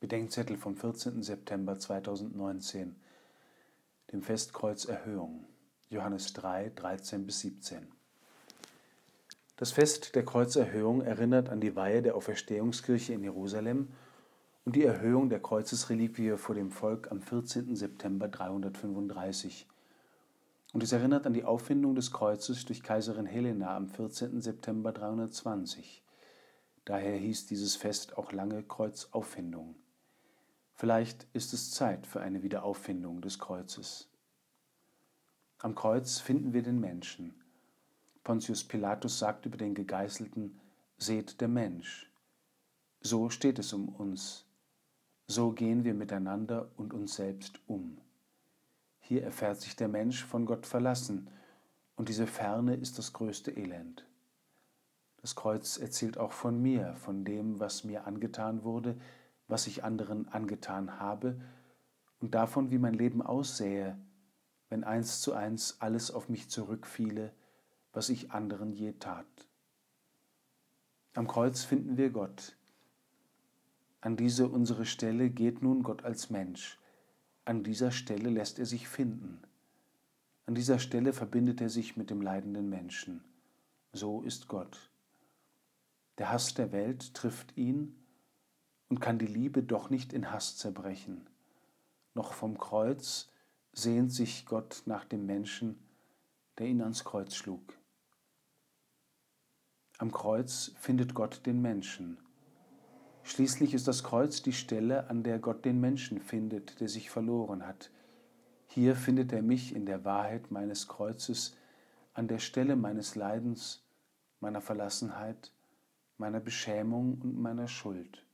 Bedenkzettel vom 14. September 2019, dem Festkreuz Erhöhung, Johannes 3, 13 bis 17. Das Fest der Kreuzerhöhung erinnert an die Weihe der Auferstehungskirche in Jerusalem und die Erhöhung der Kreuzesreliquie vor dem Volk am 14. September 335. Und es erinnert an die Auffindung des Kreuzes durch Kaiserin Helena am 14. September 320. Daher hieß dieses Fest auch lange Kreuzauffindung. Vielleicht ist es Zeit für eine Wiederauffindung des Kreuzes. Am Kreuz finden wir den Menschen. Pontius Pilatus sagt über den Gegeißelten, seht der Mensch. So steht es um uns. So gehen wir miteinander und uns selbst um. Hier erfährt sich der Mensch von Gott verlassen, und diese Ferne ist das größte Elend. Das Kreuz erzählt auch von mir, von dem, was mir angetan wurde, was ich anderen angetan habe und davon, wie mein Leben aussähe, wenn eins zu eins alles auf mich zurückfiele, was ich anderen je tat. Am Kreuz finden wir Gott. An diese unsere Stelle geht nun Gott als Mensch. An dieser Stelle lässt er sich finden. An dieser Stelle verbindet er sich mit dem leidenden Menschen. So ist Gott. Der Hass der Welt trifft ihn und kann die Liebe doch nicht in Hass zerbrechen. Noch vom Kreuz sehnt sich Gott nach dem Menschen, der ihn ans Kreuz schlug. Am Kreuz findet Gott den Menschen. Schließlich ist das Kreuz die Stelle, an der Gott den Menschen findet, der sich verloren hat. Hier findet er mich in der Wahrheit meines Kreuzes, an der Stelle meines Leidens, meiner Verlassenheit, meiner Beschämung und meiner Schuld.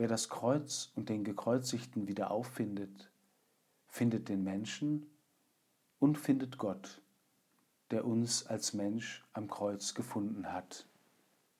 Wer das Kreuz und den Gekreuzigten wieder auffindet, findet den Menschen und findet Gott, der uns als Mensch am Kreuz gefunden hat.